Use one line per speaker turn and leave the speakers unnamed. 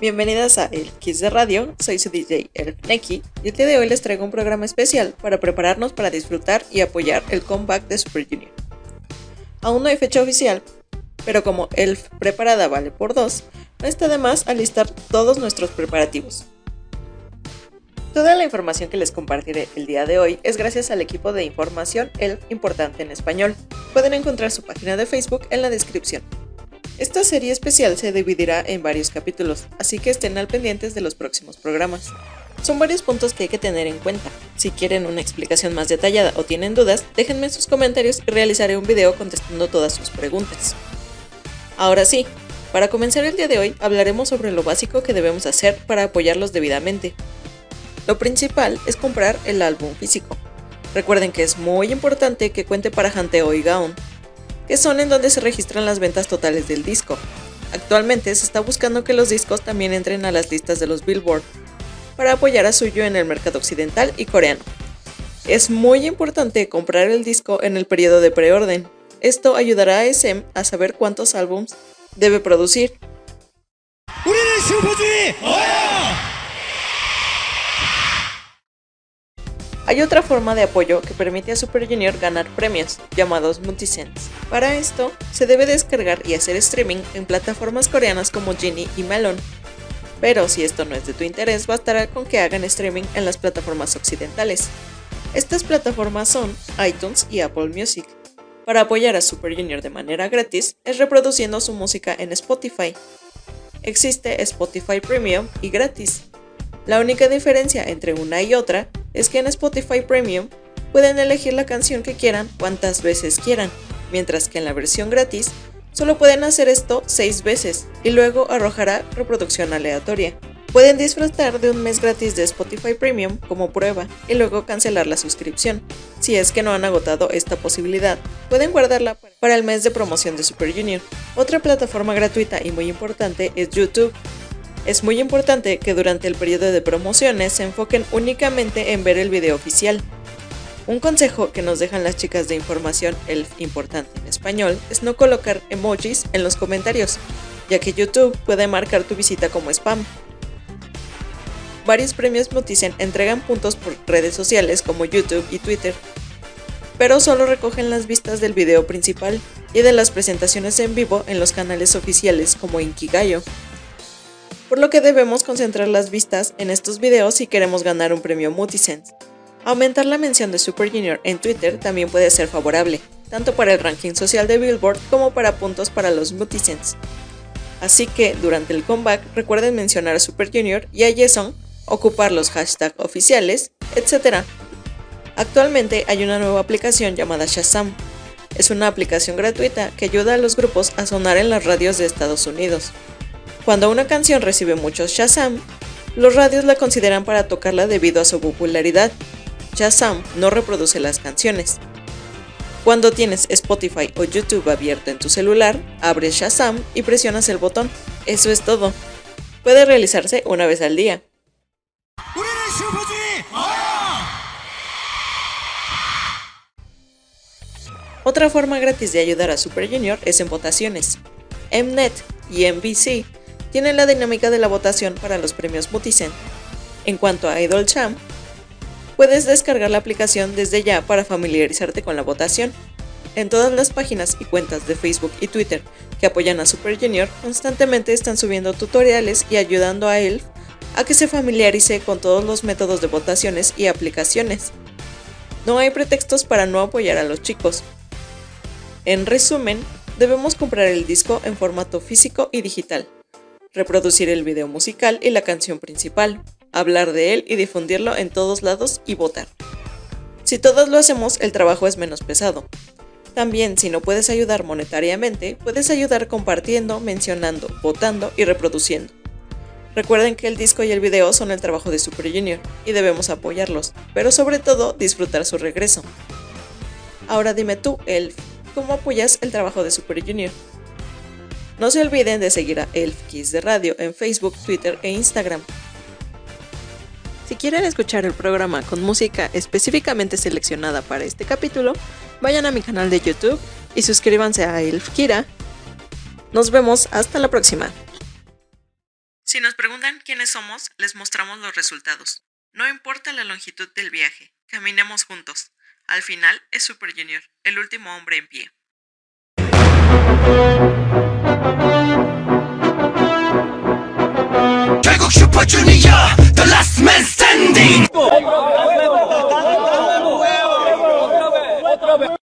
Bienvenidas a El Kiss de Radio, soy su DJ El Neki y el día de hoy les traigo un programa especial para prepararnos para disfrutar y apoyar el comeback de Super Junior. Aún no hay fecha oficial, pero como Elf preparada vale por dos, no está de más alistar todos nuestros preparativos. Toda la información que les compartiré el día de hoy es gracias al equipo de información Elf Importante en Español. Pueden encontrar su página de Facebook en la descripción. Esta serie especial se dividirá en varios capítulos, así que estén al pendientes de los próximos programas. Son varios puntos que hay que tener en cuenta. Si quieren una explicación más detallada o tienen dudas, déjenme sus comentarios y realizaré un video contestando todas sus preguntas. Ahora sí, para comenzar el día de hoy hablaremos sobre lo básico que debemos hacer para apoyarlos debidamente. Lo principal es comprar el álbum físico. Recuerden que es muy importante que cuente para Hanteo y Gaon, que son en donde se registran las ventas totales del disco. Actualmente se está buscando que los discos también entren a las listas de los Billboard, para apoyar a Suyo en el mercado occidental y coreano. Es muy importante comprar el disco en el periodo de preorden. Esto ayudará a SM a saber cuántos álbums debe producir. Hay otra forma de apoyo que permite a Super Junior ganar premios, llamados multisense. Para esto, se debe descargar y hacer streaming en plataformas coreanas como Genie y Melon. Pero si esto no es de tu interés, bastará con que hagan streaming en las plataformas occidentales. Estas plataformas son iTunes y Apple Music. Para apoyar a Super Junior de manera gratis es reproduciendo su música en Spotify. Existe Spotify Premium y gratis. La única diferencia entre una y otra es que en Spotify Premium pueden elegir la canción que quieran cuantas veces quieran, mientras que en la versión gratis solo pueden hacer esto 6 veces y luego arrojará reproducción aleatoria. Pueden disfrutar de un mes gratis de Spotify Premium como prueba y luego cancelar la suscripción. Si es que no han agotado esta posibilidad, pueden guardarla para el mes de promoción de Super Junior. Otra plataforma gratuita y muy importante es YouTube, es muy importante que durante el periodo de promociones se enfoquen únicamente en ver el video oficial. Un consejo que nos dejan las chicas de información el importante en español es no colocar emojis en los comentarios, ya que YouTube puede marcar tu visita como spam. Varios premios Moticen entregan puntos por redes sociales como YouTube y Twitter, pero solo recogen las vistas del video principal y de las presentaciones en vivo en los canales oficiales como Inkigayo por lo que debemos concentrar las vistas en estos videos si queremos ganar un premio Multisense. Aumentar la mención de Super Junior en Twitter también puede ser favorable, tanto para el ranking social de Billboard como para puntos para los Multisense. Así que durante el comeback recuerden mencionar a Super Junior y a Jason, ocupar los hashtags oficiales, etc. Actualmente hay una nueva aplicación llamada Shazam. Es una aplicación gratuita que ayuda a los grupos a sonar en las radios de Estados Unidos. Cuando una canción recibe muchos Shazam, los radios la consideran para tocarla debido a su popularidad. Shazam no reproduce las canciones. Cuando tienes Spotify o YouTube abierto en tu celular, abres Shazam y presionas el botón. Eso es todo. Puede realizarse una vez al día. Otra forma gratis de ayudar a Super Junior es en votaciones. Mnet y MVC tienen la dinámica de la votación para los premios Multicent. En cuanto a Idol Champ, puedes descargar la aplicación desde ya para familiarizarte con la votación. En todas las páginas y cuentas de Facebook y Twitter que apoyan a Super Junior constantemente están subiendo tutoriales y ayudando a él a que se familiarice con todos los métodos de votaciones y aplicaciones. No hay pretextos para no apoyar a los chicos. En resumen, debemos comprar el disco en formato físico y digital reproducir el video musical y la canción principal, hablar de él y difundirlo en todos lados y votar. Si todos lo hacemos, el trabajo es menos pesado. También, si no puedes ayudar monetariamente, puedes ayudar compartiendo, mencionando, votando y reproduciendo. Recuerden que el disco y el video son el trabajo de Super Junior y debemos apoyarlos, pero sobre todo disfrutar su regreso. Ahora dime tú, Elf, ¿cómo apoyas el trabajo de Super Junior? No se olviden de seguir a Elf Kiss de Radio en Facebook, Twitter e Instagram. Si quieren escuchar el programa con música específicamente seleccionada para este capítulo, vayan a mi canal de YouTube y suscríbanse a Elf Kira. Nos vemos hasta la próxima. Si nos preguntan quiénes somos, les mostramos los resultados. No importa la longitud del viaje, caminemos juntos. Al final es Super Junior, el último hombre en pie.
what you need.